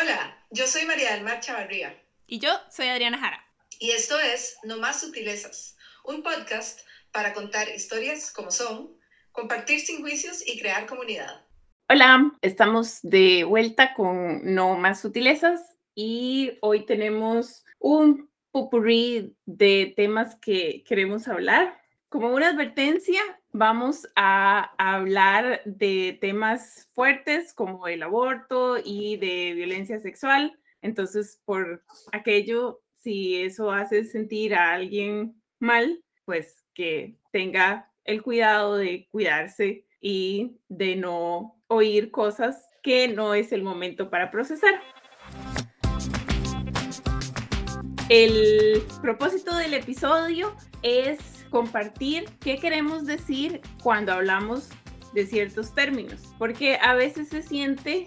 Hola, yo soy María del Mar Chavarría. Y yo soy Adriana Jara. Y esto es No Más Sutilezas, un podcast para contar historias como son, compartir sin juicios y crear comunidad. Hola, estamos de vuelta con No Más Sutilezas y hoy tenemos un pupurrí de temas que queremos hablar. Como una advertencia, vamos a hablar de temas fuertes como el aborto y de violencia sexual. Entonces, por aquello, si eso hace sentir a alguien mal, pues que tenga el cuidado de cuidarse y de no oír cosas que no es el momento para procesar. El propósito del episodio es compartir qué queremos decir cuando hablamos de ciertos términos, porque a veces se siente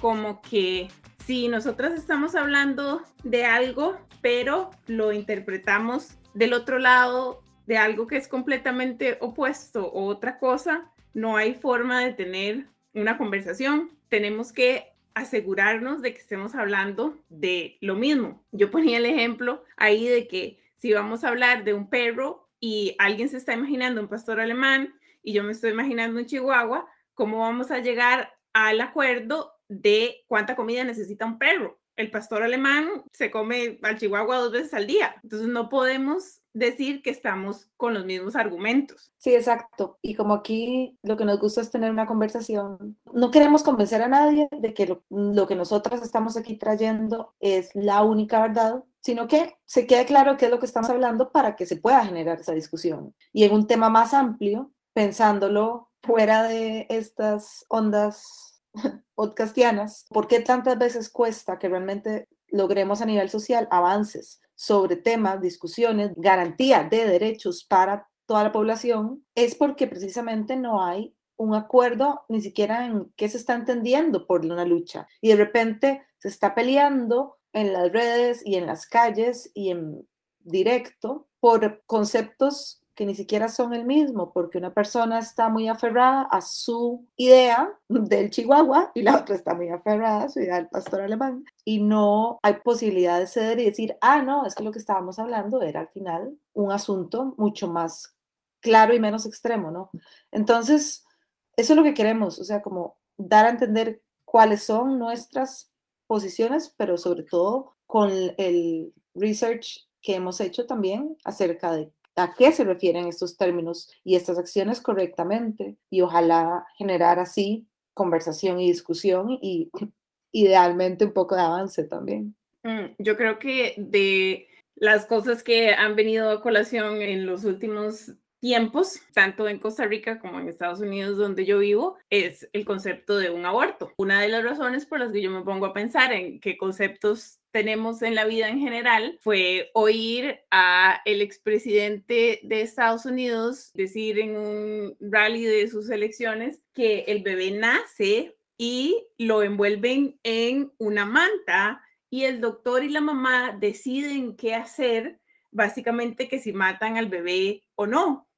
como que si nosotras estamos hablando de algo, pero lo interpretamos del otro lado de algo que es completamente opuesto o otra cosa, no hay forma de tener una conversación. Tenemos que asegurarnos de que estemos hablando de lo mismo. Yo ponía el ejemplo ahí de que si vamos a hablar de un perro y alguien se está imaginando un pastor alemán y yo me estoy imaginando un chihuahua, ¿cómo vamos a llegar al acuerdo de cuánta comida necesita un perro? El pastor alemán se come al chihuahua dos veces al día, entonces no podemos decir que estamos con los mismos argumentos. Sí, exacto. Y como aquí lo que nos gusta es tener una conversación, no queremos convencer a nadie de que lo, que nosotras estamos aquí trayendo es la única verdad, sino que se quede claro qué es lo que estamos hablando para que se pueda generar esa discusión. Y en un tema más amplio, pensándolo fuera de estas ondas podcastianas, ¿por qué tantas veces cuesta que realmente logremos a nivel social avances sobre temas, discusiones, garantía de derechos para toda la población? Es porque precisamente no hay un acuerdo ni siquiera en qué se está entendiendo por una lucha. Y de repente se está peleando en las redes y en las calles y en directo por conceptos que ni siquiera son el mismo, porque una persona está muy aferrada a su idea del Chihuahua y la otra está muy aferrada a su idea del pastor alemán. Y no hay posibilidad de ceder y decir, ah, no, es que lo que estábamos hablando era al final un asunto mucho más claro y menos extremo, ¿no? Entonces, eso es lo que queremos, o sea, como dar a entender cuáles son nuestras posiciones, pero sobre todo con el research que hemos hecho también acerca de a qué se refieren estos términos y estas acciones correctamente y ojalá generar así conversación y discusión y idealmente un poco de avance también. Mm, yo creo que de las cosas que han venido a colación en los últimos tiempos, tanto en Costa Rica como en Estados Unidos, donde yo vivo, es el concepto de un aborto. Una de las razones por las que yo me pongo a pensar en qué conceptos tenemos en la vida en general fue oír a el expresidente de Estados Unidos decir en un rally de sus elecciones que el bebé nace y lo envuelven en una manta y el doctor y la mamá deciden qué hacer, básicamente que si matan al bebé o no.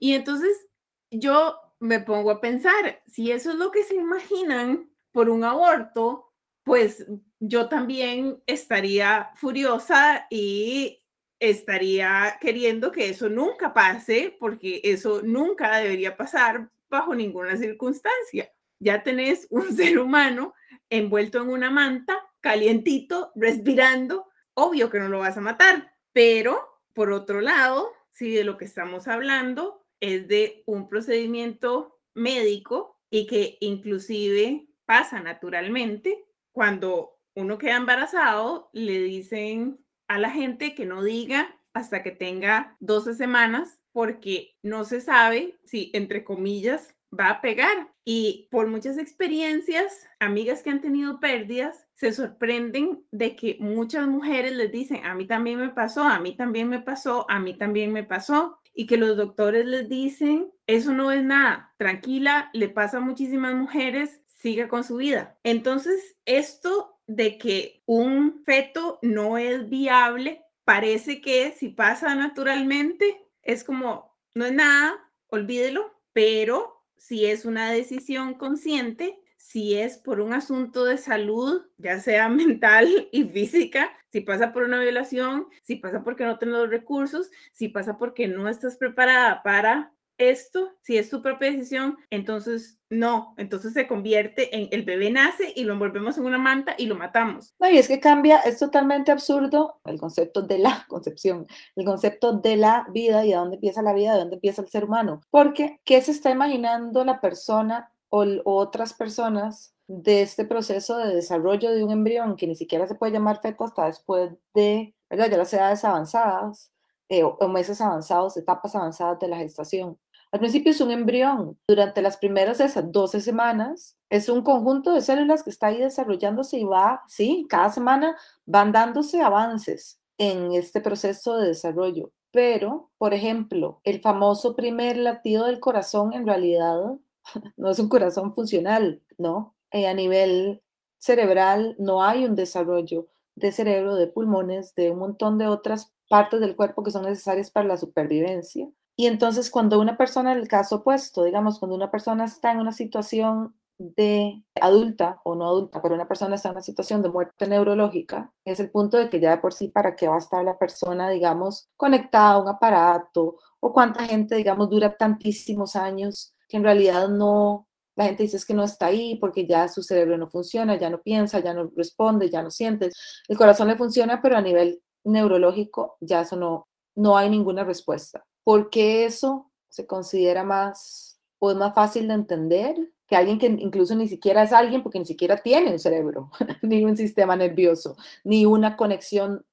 Y entonces yo me pongo a pensar, si eso es lo que se imaginan por un aborto, pues yo también estaría furiosa y estaría queriendo que eso nunca pase, porque eso nunca debería pasar bajo ninguna circunstancia. Ya tenés un ser humano envuelto en una manta, calientito, respirando, obvio que no lo vas a matar, pero por otro lado, si de lo que estamos hablando es de un procedimiento médico y que inclusive pasa naturalmente. Cuando uno queda embarazado, le dicen a la gente que no diga hasta que tenga 12 semanas porque no se sabe si, entre comillas, va a pegar. Y por muchas experiencias, amigas que han tenido pérdidas, se sorprenden de que muchas mujeres les dicen, a mí también me pasó, a mí también me pasó, a mí también me pasó y que los doctores les dicen, eso no es nada, tranquila, le pasa a muchísimas mujeres, siga con su vida. Entonces, esto de que un feto no es viable, parece que si pasa naturalmente, es como, no es nada, olvídelo, pero si es una decisión consciente, si es por un asunto de salud, ya sea mental y física, si pasa por una violación, si pasa porque no tienes los recursos, si pasa porque no estás preparada para esto, si es tu propia decisión, entonces no, entonces se convierte en el bebé nace y lo envolvemos en una manta y lo matamos. No, y es que cambia, es totalmente absurdo el concepto de la concepción, el concepto de la vida y de dónde empieza la vida, de dónde empieza el ser humano, porque ¿qué se está imaginando la persona o, otras personas de este proceso de desarrollo de un embrión que ni siquiera se puede llamar feto hasta después de, ¿verdad? Ya las edades avanzadas eh, o meses avanzados, etapas avanzadas de la gestación. Al principio es un embrión. Durante las primeras esas 12 semanas es un conjunto de células que está ahí desarrollándose y va, sí, cada semana van dándose avances en este proceso de desarrollo. Pero, por ejemplo, el famoso primer latido del corazón en realidad no es un corazón funcional, ¿no? Eh, a nivel cerebral no hay un desarrollo de cerebro, de pulmones, de un montón de otras partes del cuerpo que son necesarias para la supervivencia. Y entonces cuando una persona, el caso opuesto, digamos, cuando una persona está en una situación de adulta o no adulta, pero una persona está en una situación de muerte neurológica, es el punto de que ya de por sí para qué va a estar la persona, digamos, conectada a un aparato o cuánta gente, digamos, dura tantísimos años que en realidad no, la gente dice es que no está ahí porque ya su cerebro no funciona, ya no piensa, ya no responde, ya no siente. El corazón le funciona, pero a nivel neurológico ya eso no, no hay ninguna respuesta. ¿Por qué eso se considera más o es más fácil de entender que alguien que incluso ni siquiera es alguien porque ni siquiera tiene un cerebro, ni un sistema nervioso, ni una conexión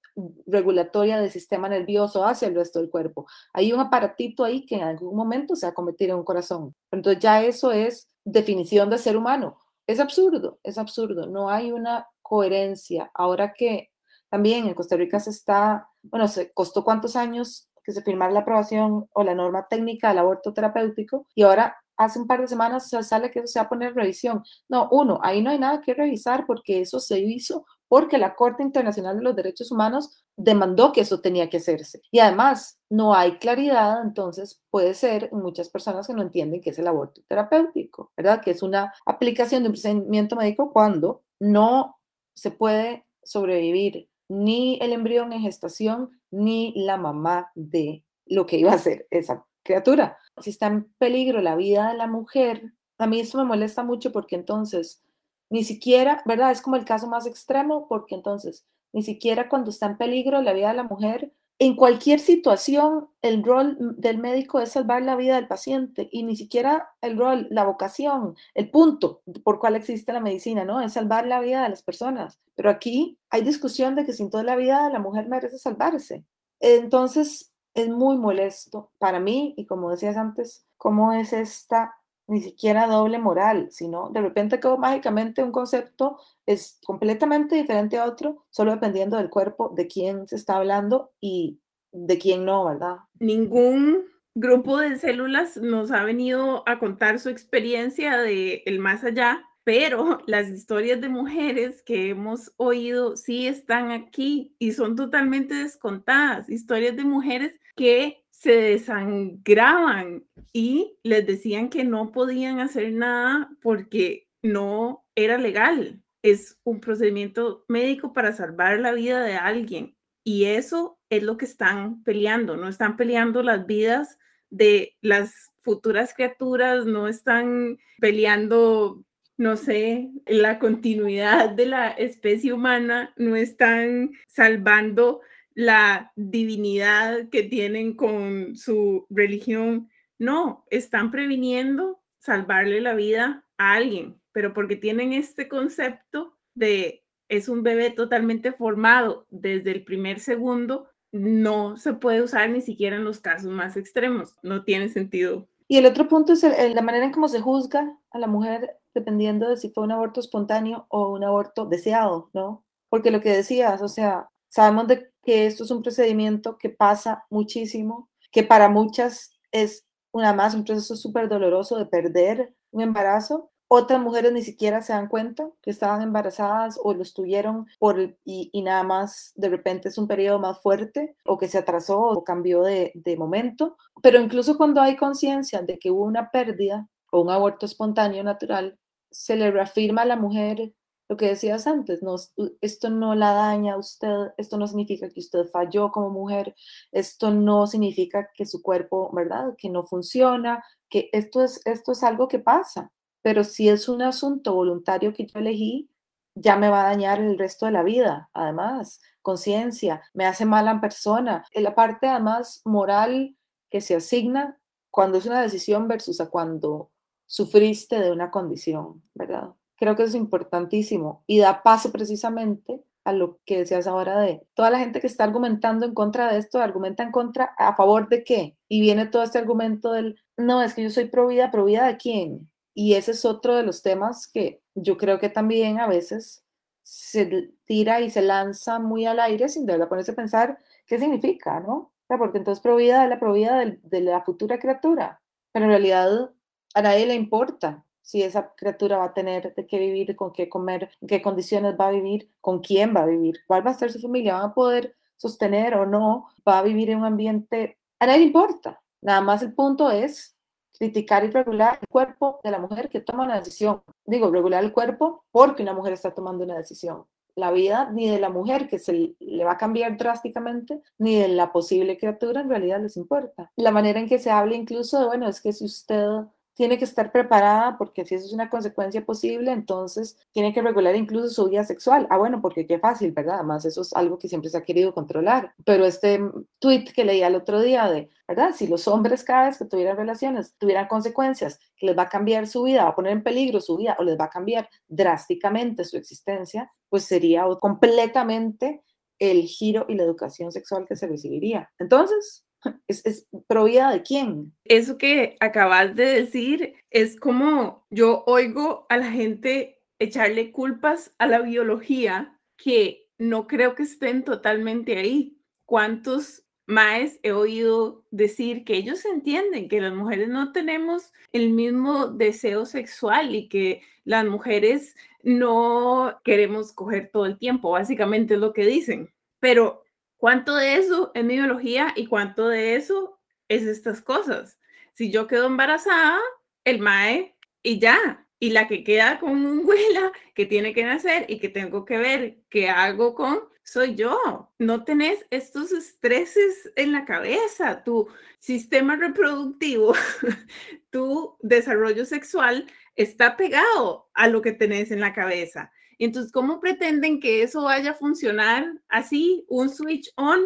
regulatoria del sistema nervioso hacia el resto del cuerpo. Hay un aparatito ahí que en algún momento se va a convertir en un corazón. Entonces ya eso es definición de ser humano. Es absurdo, es absurdo. No hay una coherencia. Ahora que también en Costa Rica se está, bueno, se costó cuántos años que se firmara la aprobación o la norma técnica del aborto terapéutico y ahora hace un par de semanas se sale que se va a poner revisión. No, uno, ahí no hay nada que revisar porque eso se hizo porque la Corte Internacional de los Derechos Humanos demandó que eso tenía que hacerse. Y además, no hay claridad, entonces puede ser muchas personas que no entienden qué es el aborto terapéutico, ¿verdad? Que es una aplicación de un procedimiento médico cuando no se puede sobrevivir ni el embrión en gestación ni la mamá de lo que iba a ser esa criatura. Si está en peligro la vida de la mujer, a mí esto me molesta mucho porque entonces ni siquiera, ¿verdad? Es como el caso más extremo porque entonces, ni siquiera cuando está en peligro la vida de la mujer, en cualquier situación, el rol del médico es salvar la vida del paciente y ni siquiera el rol, la vocación, el punto por cual existe la medicina, ¿no? Es salvar la vida de las personas. Pero aquí hay discusión de que sin toda la vida la mujer merece salvarse. Entonces, es muy molesto para mí y como decías antes, cómo es esta ni siquiera doble moral, sino de repente que mágicamente un concepto es completamente diferente a otro, solo dependiendo del cuerpo, de quién se está hablando y de quién no, ¿verdad? Ningún grupo de células nos ha venido a contar su experiencia de el más allá, pero las historias de mujeres que hemos oído sí están aquí y son totalmente descontadas, historias de mujeres que se desangraban y les decían que no podían hacer nada porque no era legal. Es un procedimiento médico para salvar la vida de alguien. Y eso es lo que están peleando. No están peleando las vidas de las futuras criaturas, no están peleando, no sé, la continuidad de la especie humana, no están salvando la divinidad que tienen con su religión. No, están previniendo salvarle la vida a alguien, pero porque tienen este concepto de es un bebé totalmente formado desde el primer segundo, no se puede usar ni siquiera en los casos más extremos. No tiene sentido. Y el otro punto es la manera en cómo se juzga a la mujer dependiendo de si fue un aborto espontáneo o un aborto deseado, ¿no? Porque lo que decías, o sea, sabemos de que esto es un procedimiento que pasa muchísimo, que para muchas es una más un proceso súper doloroso de perder un embarazo. Otras mujeres ni siquiera se dan cuenta que estaban embarazadas o lo estuvieron por y, nada más de repente es un periodo más fuerte o que se atrasó o cambió de momento. Pero incluso cuando hay conciencia de que hubo una pérdida o un aborto espontáneo natural, se le reafirma a la mujer lo que decías antes, no, esto no la daña a usted, esto no significa que usted falló como mujer, esto no significa que su cuerpo, ¿verdad? Que no funciona, que esto es, esto es algo que pasa, pero si es un asunto voluntario que yo elegí, ya me va a dañar el resto de la vida, además, conciencia, me hace mala persona. La parte además moral que se asigna cuando es una decisión versus a cuando sufriste de una condición, ¿verdad? Creo que es importantísimo y da paso precisamente a lo que decías ahora de toda la gente que está argumentando en contra de esto, argumenta en contra, ¿a favor de qué? Y viene todo este argumento del, no, es que yo soy pro vida, pro vida de quién? Y ese es otro de los temas que yo creo que también a veces se tira y se lanza muy al aire sin de verdad ponerse a pensar qué significa, ¿no? porque entonces pro vida es la pro vida de, de la futura criatura, pero en realidad a nadie le importa si esa criatura va a tener de qué vivir, con qué comer, qué condiciones va a vivir, con quién va a vivir, cuál va a ser su familia, van a poder sostener o no, va a vivir en un ambiente, a nadie le importa. Nada más el punto es criticar y regular el cuerpo de la mujer que toma una decisión. Digo, regular el cuerpo porque una mujer está tomando una decisión. La vida ni de la mujer que se le va a cambiar drásticamente, ni de la posible criatura en realidad les importa. La manera en que se habla incluso de, bueno, es que si usted tiene que estar preparada porque si eso es una consecuencia posible, entonces tiene que regular incluso su vida sexual. Ah, bueno, porque qué fácil, ¿verdad? Además, eso es algo que siempre se ha querido controlar. Pero este tweet que leí el otro día de, ¿verdad? Si los hombres cada vez que tuvieran relaciones tuvieran consecuencias que les va a cambiar su vida, va a poner en peligro su vida o les va a cambiar drásticamente su existencia, pues sería completamente el giro y la educación sexual que se recibiría. Entonces, ¿Es, es de quién? Eso que acabas de decir es como yo oigo a la gente echarle culpas a la biología que no creo que estén totalmente ahí. ¿Cuántos más he oído decir que ellos entienden que las mujeres no tenemos el mismo deseo sexual y que las mujeres no queremos coger todo el tiempo, básicamente es lo que dicen. Pero ¿Cuánto de eso es mi biología y cuánto de eso es estas cosas? Si yo quedo embarazada, el MAE y ya. Y la que queda con un huela que tiene que nacer y que tengo que ver qué hago con, soy yo. No tenés estos estreses en la cabeza. Tu sistema reproductivo, tu desarrollo sexual está pegado a lo que tenés en la cabeza. Entonces, ¿cómo pretenden que eso vaya a funcionar así, un switch on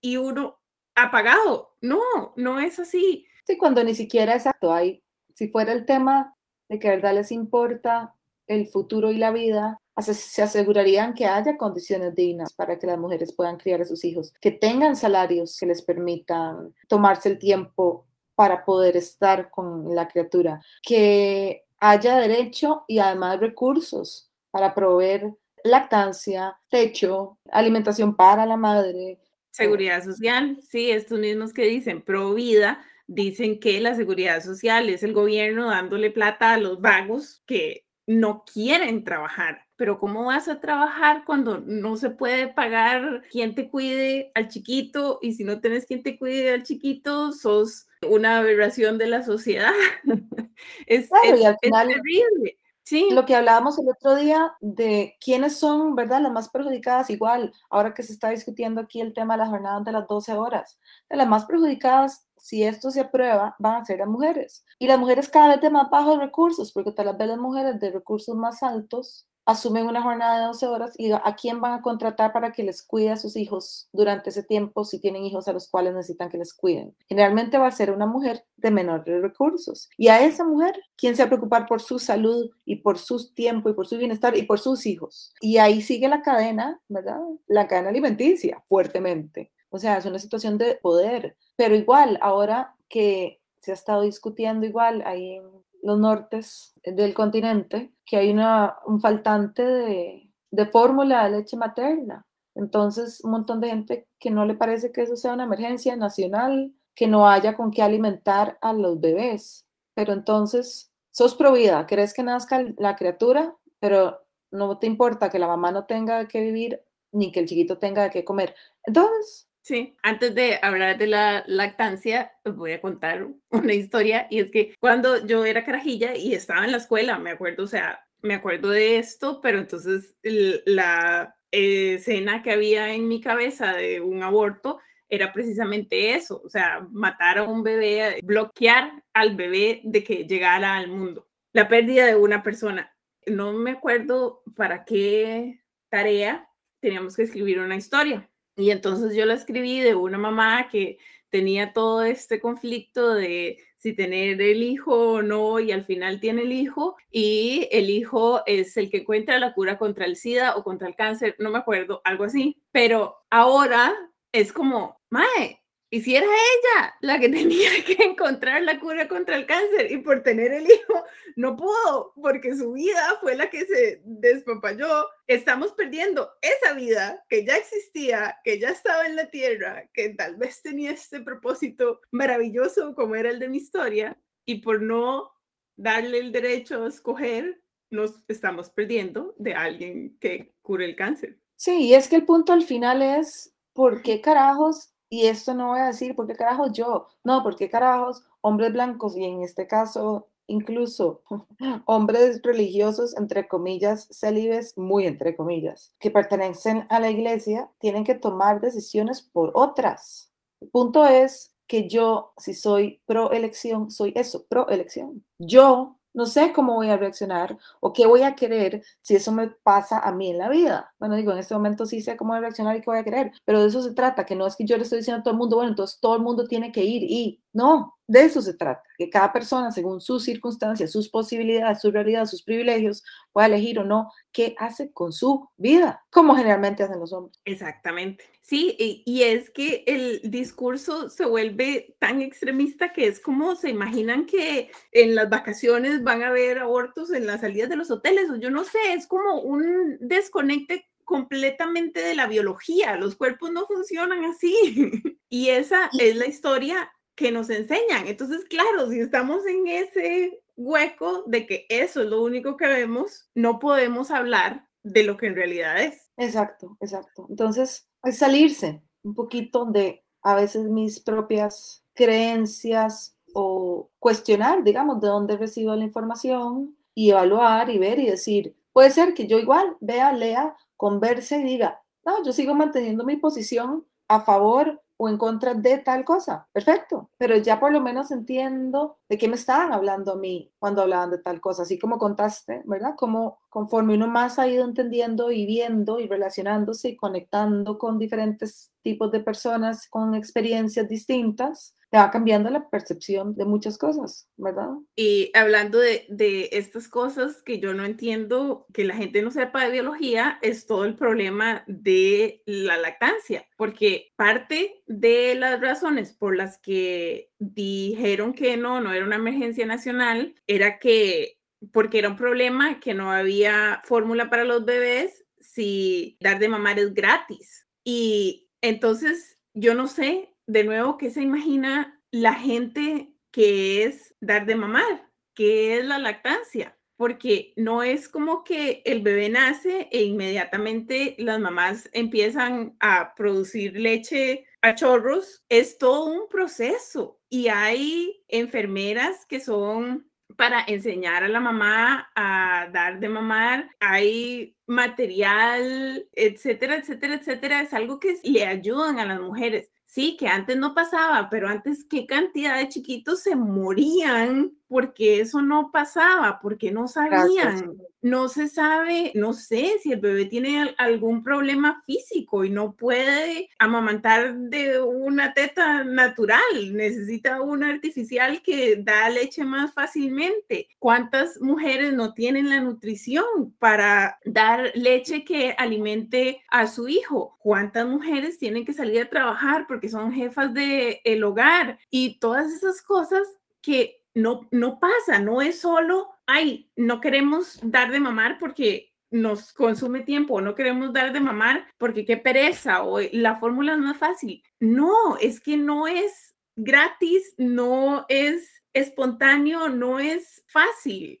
y uno apagado? No, no es así. Sí, cuando ni siquiera exacto hay, si fuera el tema de que verdad les importa el futuro y la vida, se asegurarían que haya condiciones dignas para que las mujeres puedan criar a sus hijos, que tengan salarios que les permitan tomarse el tiempo para poder estar con la criatura, que haya derecho y además recursos para proveer lactancia, techo, alimentación para la madre. Seguridad social, sí, estos mismos que dicen pro vida, dicen que la seguridad social es el gobierno dándole plata a los vagos que no quieren trabajar. Pero ¿cómo vas a trabajar cuando no se puede pagar quien te cuide al chiquito? Y si no tienes quien te cuide al chiquito, sos una aberración de la sociedad. es, es terrible. Sí. Lo que hablábamos el otro día de quiénes son, ¿verdad? Las más perjudicadas, igual, ahora que se está discutiendo aquí el tema de la jornada de las 12 horas, de las más perjudicadas, si esto se aprueba, van a ser las mujeres. Y las mujeres cada vez de más bajos recursos, porque tal vez las mujeres de recursos más altos asumen una jornada de 12 horas y a quién van a contratar para que les cuide a sus hijos durante ese tiempo si tienen hijos a los cuales necesitan que les cuiden. Generalmente va a ser una mujer de menores recursos. Y a esa mujer, ¿quién se va a preocupar por su salud y por su tiempo y por su bienestar y por sus hijos? Y ahí sigue la cadena, ¿verdad? La cadena alimenticia fuertemente. O sea, es una situación de poder. Pero igual, ahora que se ha estado discutiendo igual ahí los nortes del continente, que hay una, un faltante de, de fórmula de leche materna. Entonces, un montón de gente que no le parece que eso sea una emergencia nacional, que no haya con qué alimentar a los bebés. Pero entonces, sos provida, querés que nazca la criatura, pero no te importa que la mamá no tenga que vivir ni que el chiquito tenga que comer. Entonces, Sí, antes de hablar de la lactancia, voy a contar una historia y es que cuando yo era carajilla y estaba en la escuela, me acuerdo, o sea, me acuerdo de esto, pero entonces la escena que había en mi cabeza de un aborto era precisamente eso, o sea, matar a un bebé, bloquear al bebé de que llegara al mundo. La pérdida de una persona. No me acuerdo para qué tarea teníamos que escribir una historia. Y entonces yo la escribí de una mamá que tenía todo este conflicto de si tener el hijo o no y al final tiene el hijo y el hijo es el que encuentra la cura contra el SIDA o contra el cáncer, no me acuerdo, algo así. Pero ahora es como, Mae, y si era ella la que tenía que encontrar la cura contra el cáncer y por tener el hijo no pudo porque su vida fue la que se despapalló, estamos perdiendo esa vida que ya existía, que ya estaba en la tierra, que tal vez tenía este propósito maravilloso como era el de mi historia y por no darle el derecho a escoger, nos estamos perdiendo de alguien que cure el cáncer. Sí, y es que el punto al final es, ¿por qué carajos y esto no voy a decir, ¿por qué carajos yo? No, ¿por qué carajos hombres blancos y en este caso incluso hombres religiosos, entre comillas, célibes, muy entre comillas, que pertenecen a la iglesia, tienen que tomar decisiones por otras. El punto es que yo, si soy pro elección, soy eso, pro elección. Yo no sé cómo voy a reaccionar o qué voy a querer si eso me pasa a mí en la vida. Bueno, digo, en este momento sí sé cómo voy a reaccionar y qué voy a querer, pero de eso se trata, que no es que yo le estoy diciendo a todo el mundo, bueno, entonces todo el mundo tiene que ir y no, de eso se trata, que cada persona, según sus circunstancias, sus posibilidades, su realidad, sus privilegios, pueda elegir o no qué hace con su vida, como generalmente hacen los hombres. Exactamente. Sí, y, es que el discurso se vuelve tan extremista que es como se imaginan que en las vacaciones van a haber abortos en las salidas de los hoteles, o yo no sé, es como un desconecte completamente de la biología, los cuerpos no funcionan así. Y esa es la historia que nos enseñan. Entonces, claro, si estamos en ese hueco de que eso es lo único que vemos, no podemos hablar de lo que en realidad es. Exacto, exacto. Entonces, es salirse un poquito de a veces mis propias creencias o cuestionar, digamos, de dónde recibo la información y evaluar y ver y decir, puede ser que yo igual vea, lea, converse y diga, no, yo sigo manteniendo mi posición a favor o en contra de tal cosa. Perfecto, pero ya por lo menos entiendo de qué me estaban hablando a mí cuando hablaban de tal cosa, así como contaste, ¿verdad? Como conforme uno más ha ido entendiendo y viendo y relacionándose y conectando con diferentes tipos de personas con experiencias distintas, te va cambiando la percepción de muchas cosas, ¿verdad? Y hablando de, de, estas cosas que yo no entiendo, que la gente no sepa de biología, es todo el problema de la lactancia, porque parte de las razones por las que dijeron que no, no era una emergencia nacional, era que, porque era un problema que no había fórmula para los bebés si dar de mamar es gratis. Y entonces, yo no sé de nuevo, ¿qué se imagina la gente que es dar de mamar? ¿Qué es la lactancia? Porque no es como que el bebé nace e inmediatamente las mamás empiezan a producir leche a chorros. Es todo un proceso y hay enfermeras que son para enseñar a la mamá a dar de mamar. Hay material, etcétera, etcétera, etcétera. Es algo que le ayudan a las mujeres. Sí, que antes no pasaba, pero antes qué cantidad de chiquitos se morían porque eso no pasaba, porque no sabían. No se sabe, no sé si el bebé tiene algún problema físico y no puede amamantar de una teta natural, necesita una artificial que da leche más fácilmente. ¿Cuántas mujeres no tienen la nutrición para dar leche que alimente a su hijo? ¿Cuántas mujeres tienen que salir a trabajar porque son jefas del el hogar? Y todas esas cosas que no, no pasa, no es solo, ay, no queremos dar de mamar porque nos consume tiempo, no queremos dar de mamar porque qué pereza o la fórmula no es fácil. No, es que no es gratis, no es espontáneo, no es fácil.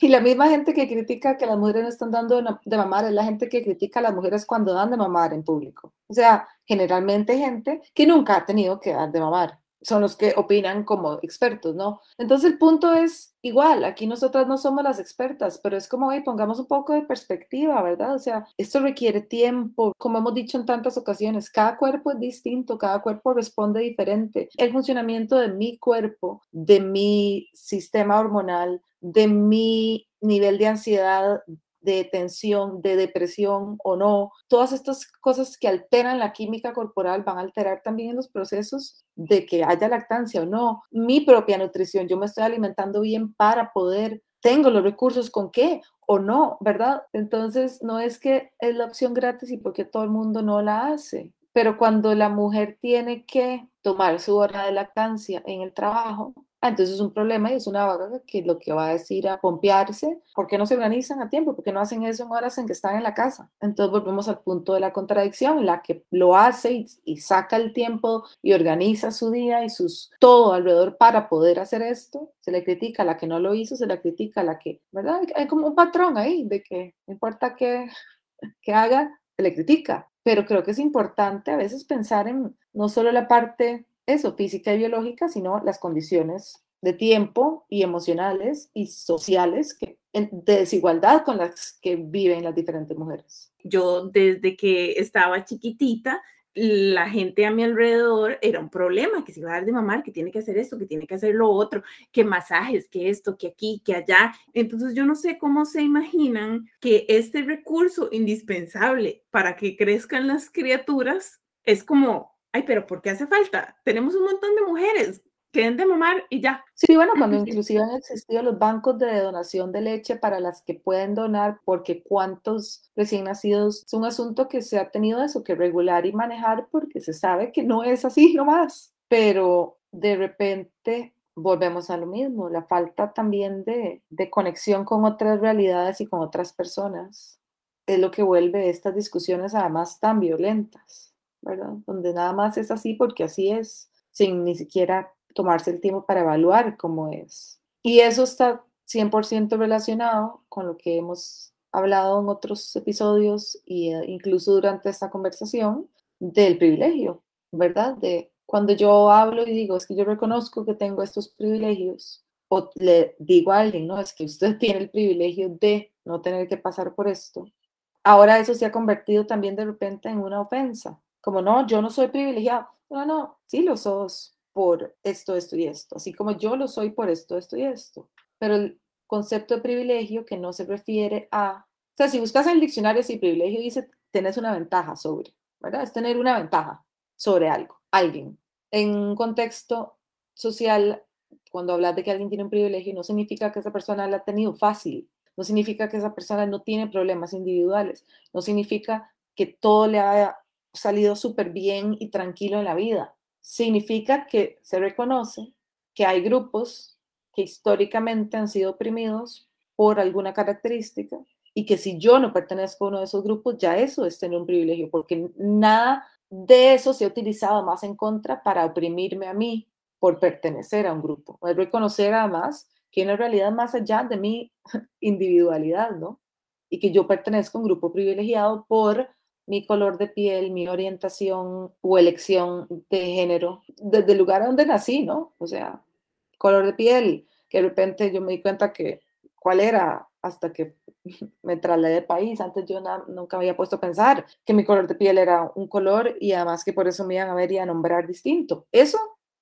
Y la misma gente que critica que las mujeres no están dando de mamar es la gente que critica a las mujeres cuando dan de mamar en público. O sea, generalmente gente que nunca ha tenido que dar de mamar son los que opinan como expertos, ¿no? Entonces el punto es igual, aquí nosotras no somos las expertas, pero es como, hey, pongamos un poco de perspectiva, ¿verdad? O sea, esto requiere tiempo, como hemos dicho en tantas ocasiones, cada cuerpo es distinto, cada cuerpo responde diferente. El funcionamiento de mi cuerpo, de mi sistema hormonal, de mi nivel de ansiedad, de tensión, de depresión o no, todas estas cosas que alteran la química corporal van a alterar también los procesos de que haya lactancia o no. Mi propia nutrición, yo me estoy alimentando bien para poder, tengo los recursos con qué o no, ¿verdad? Entonces, no es que es la opción gratis y porque todo el mundo no la hace. Pero cuando la mujer tiene que tomar su hora de lactancia en el trabajo, Ah, entonces es un problema y es una vaga que lo que va a decir a pompearse, ¿por qué no se organizan a tiempo? ¿Por qué no hacen eso en horas en que están en la casa? Entonces volvemos al punto de la contradicción, la que lo hace y, saca el tiempo y organiza su día y sus todo alrededor para poder hacer esto, se le critica, a la que no lo hizo se le critica, a la que, ¿verdad? Hay como un patrón ahí de que no importa qué, que haga, se le critica. Pero creo que es importante a veces pensar en no solo la parte eso, física y biológica, sino las condiciones de tiempo y emocionales y sociales que, de desigualdad con las que viven las diferentes mujeres. Yo desde que estaba chiquitita, la gente a mi alrededor era un problema, que se iba a dar de mamar, que tiene que hacer esto, que tiene que hacer lo otro, que masajes, que esto, que aquí, que allá. Entonces yo no sé cómo se imaginan que este recurso indispensable para que crezcan las criaturas es como ay, pero ¿por qué hace falta? Tenemos un montón de mujeres que den de mamar y ya. Sí, bueno, cuando inclusive han existido los bancos de donación de leche para las que pueden donar, porque cuántos recién nacidos, es un asunto que se ha tenido eso que regular y manejar porque se sabe que no es así nomás, pero de repente volvemos a lo mismo, la falta también de, de conexión con otras realidades y con otras personas es lo que vuelve estas discusiones además tan violentas. ¿Verdad? Donde nada más es así porque así es, sin ni siquiera tomarse el tiempo para evaluar cómo es. Y eso está 100% relacionado con lo que hemos hablado en otros episodios e incluso durante esta conversación del privilegio, ¿verdad? De cuando yo hablo y digo, es que yo reconozco que tengo estos privilegios, o le digo a alguien, no, es que usted tiene el privilegio de no tener que pasar por esto. Ahora eso se ha convertido también de repente en una ofensa, como no, yo no soy privilegiado. No, no, sí lo sos por esto, esto y esto, así como yo lo soy por esto, esto y esto. Pero el concepto de privilegio que no se refiere a, o sea, si buscas en el diccionario, si privilegio dice, tenés una ventaja sobre, ¿verdad? Es tener una ventaja sobre algo, alguien. En un contexto social, cuando hablas de que alguien tiene un privilegio, no significa que esa persona la ha tenido fácil, no significa que esa persona no tiene problemas individuales, no significa que todo le haya salido súper bien y tranquilo en la vida. Significa que se reconoce que hay grupos que históricamente han sido oprimidos por alguna característica y que si yo no pertenezco a uno de esos grupos, ya eso es tener un privilegio, porque nada de eso se ha utilizado más en contra para oprimirme a mí por pertenecer a un grupo. Es reconocer además que una realidad más allá de mi individualidad, ¿no? Y que yo pertenezco a un grupo privilegiado por mi color de piel, mi orientación o elección de género, desde el lugar donde nací, ¿no? O sea, color de piel, que de repente yo me di cuenta que cuál era hasta que me trasladé de país. Antes yo nunca me había puesto a pensar que mi color de piel era un color y además que por eso me iban a ver y a nombrar distinto. Eso,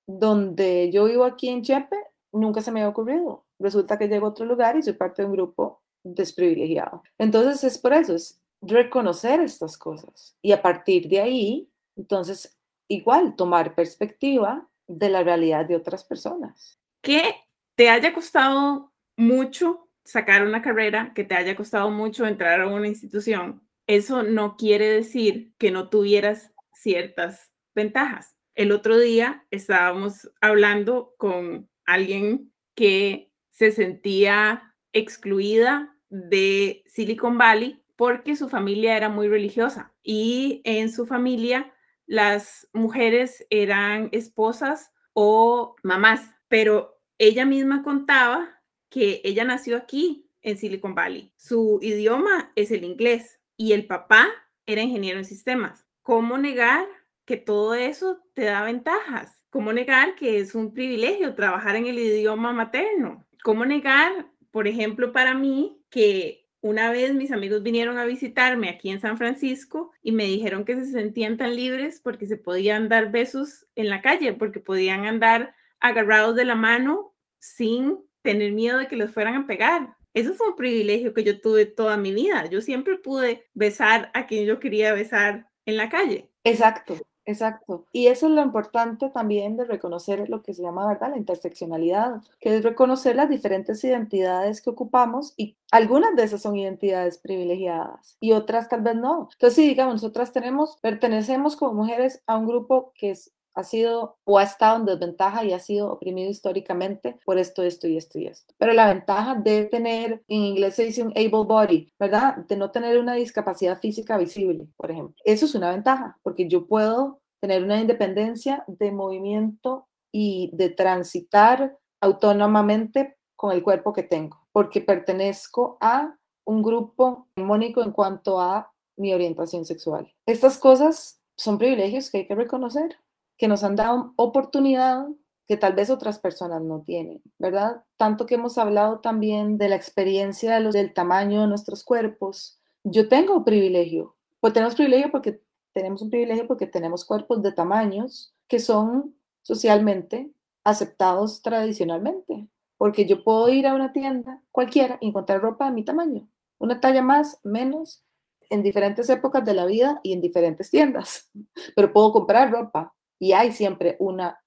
donde yo vivo aquí en Chepe, nunca se me había ocurrido. Resulta que llego a otro lugar y soy parte de un grupo desprivilegiado. Entonces es por eso, es reconocer estas cosas y a partir de ahí, entonces, igual tomar perspectiva de la realidad de otras personas. Que te haya costado mucho sacar una carrera, que te haya costado mucho entrar a una institución, eso no quiere decir que no tuvieras ciertas ventajas. El otro día estábamos hablando con alguien que se sentía excluida de Silicon Valley porque su familia era muy religiosa y en su familia las mujeres eran esposas o mamás, pero ella misma contaba que ella nació aquí en Silicon Valley. Su idioma es el inglés y el papá era ingeniero en sistemas. ¿Cómo negar que todo eso te da ventajas? ¿Cómo negar que es un privilegio trabajar en el idioma materno? ¿Cómo negar, por ejemplo, para mí que una vez mis amigos vinieron a visitarme aquí en San Francisco y me dijeron que se sentían tan libres porque se podían dar besos en la calle, porque podían andar agarrados de la mano sin tener miedo de que los fueran a pegar. Eso fue un privilegio que yo tuve toda mi vida. Yo siempre pude besar a quien yo quería besar en la calle. Exacto. Exacto. Y eso es lo importante también de reconocer lo que se llama, ¿verdad? La interseccionalidad, que es reconocer las diferentes identidades que ocupamos y algunas de esas son identidades privilegiadas y otras tal vez no. Entonces, si digamos, nosotras tenemos, pertenecemos como mujeres a un grupo que es ha sido o ha estado en desventaja y ha sido oprimido históricamente por esto, esto y esto y esto. Pero la ventaja de tener, en inglés se dice un able body, ¿verdad? De no tener una discapacidad física visible, por ejemplo. Eso es una ventaja, porque yo puedo tener una independencia de movimiento y de transitar autónomamente con el cuerpo que tengo, porque pertenezco a un grupo hegemónico en cuanto a mi orientación sexual. Estas cosas son privilegios que hay que reconocer que nos han dado oportunidad que tal vez otras personas no tienen, ¿verdad? Tanto que hemos hablado también de la experiencia del tamaño de nuestros cuerpos. Yo tengo privilegio, pues tenemos privilegio porque tenemos un privilegio porque tenemos cuerpos de tamaños que son socialmente aceptados tradicionalmente, porque yo puedo ir a una tienda cualquiera y encontrar ropa de mi tamaño, una talla más, menos, en diferentes épocas de la vida y en diferentes tiendas, pero puedo comprar ropa y hay siempre una,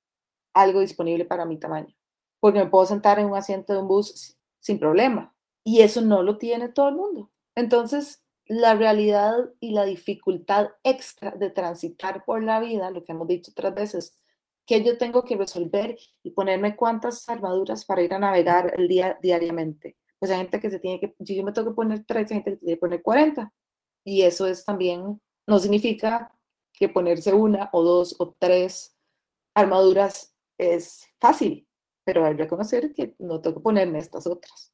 algo disponible para mi tamaño, porque me puedo sentar en un asiento de un bus sin problema y eso no lo tiene todo el mundo. Entonces, la realidad y la dificultad extra de transitar por la vida, lo que hemos dicho otras veces, que yo tengo que resolver y ponerme cuántas armaduras para ir a navegar el día diariamente. Pues hay gente que se tiene que, yo me tengo que poner tres, hay gente que tiene que poner 40. Y eso es también, no significa que ponerse una o dos o tres armaduras es fácil, pero hay que reconocer que no tengo que ponerme estas otras,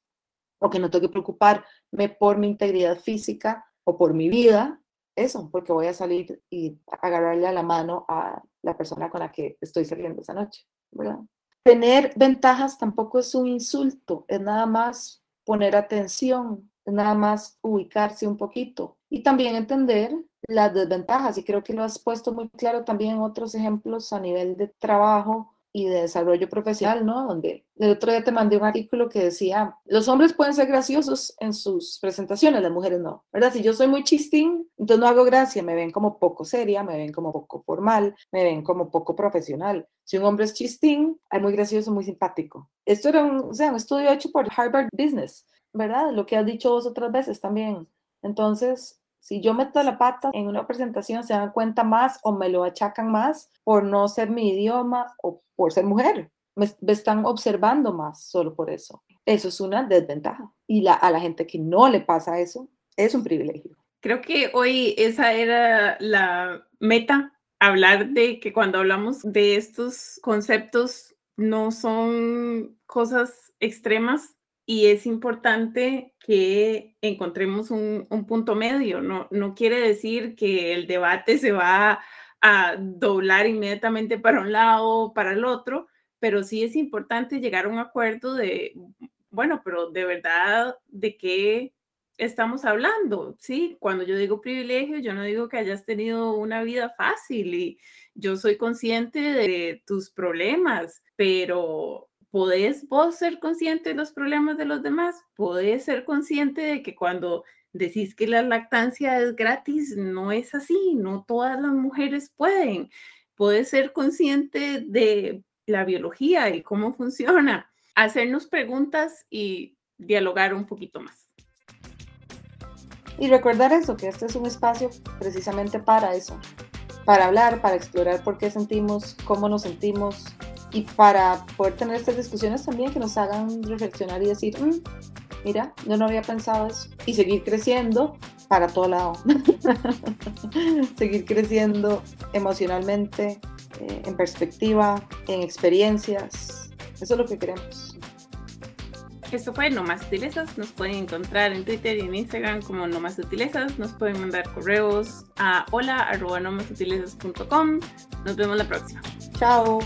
o que no tengo que preocuparme por mi integridad física o por mi vida, eso, porque voy a salir y agarrarle a la mano a la persona con la que estoy saliendo esa noche, ¿verdad? Tener ventajas tampoco es un insulto, es nada más poner atención, es nada más ubicarse un poquito y también entender las desventajas, y creo que lo has puesto muy claro también en otros ejemplos a nivel de trabajo y de desarrollo profesional, ¿no? Donde el otro día te mandé un artículo que decía, los hombres pueden ser graciosos en sus presentaciones, las mujeres no, ¿verdad? Si yo soy muy chistín, entonces no hago gracia, me ven como poco seria, me ven como poco formal, me ven como poco profesional. Si un hombre es chistín, es muy gracioso, muy simpático. Esto era un, un estudio hecho por Harvard Business, ¿verdad? Lo que has dicho vos otras veces también. Entonces, si yo meto la pata en una presentación, se dan cuenta más o me lo achacan más por no ser mi idioma o por ser mujer. Me, están observando más solo por eso. Eso es una desventaja. Y a la gente que no le pasa eso, es un privilegio. Creo que hoy esa era la meta, hablar de que cuando hablamos de estos conceptos no son cosas extremas, y es importante que encontremos un, punto medio. No, no quiere decir que el debate se va a doblar inmediatamente para un lado o para el otro, pero sí es importante llegar a un acuerdo de, bueno, pero de verdad, ¿de qué estamos hablando? Sí, cuando yo digo privilegio, yo no digo que hayas tenido una vida fácil y yo soy consciente de tus problemas, pero ¿podés vos ser consciente de los problemas de los demás? ¿Podés ser consciente de que cuando decís que la lactancia es gratis, no es así, no todas las mujeres pueden? ¿Podés ser consciente de la biología y cómo funciona? Hacernos preguntas y dialogar un poquito más. Y recordar eso, que este es un espacio precisamente para eso, para hablar, para explorar por qué sentimos, cómo nos sentimos, y para poder tener estas discusiones también que nos hagan reflexionar y decir, mm, mira, yo no había pensado eso, y seguir creciendo para todo lado, seguir creciendo emocionalmente, eh, en perspectiva, en experiencias, eso es lo que queremos. Esto fue No Más Sutilezas. Nos pueden encontrar en Twitter y en Instagram como No Más Sutilezas. Nos pueden mandar correos a hola arroba Nos vemos la próxima. Chao.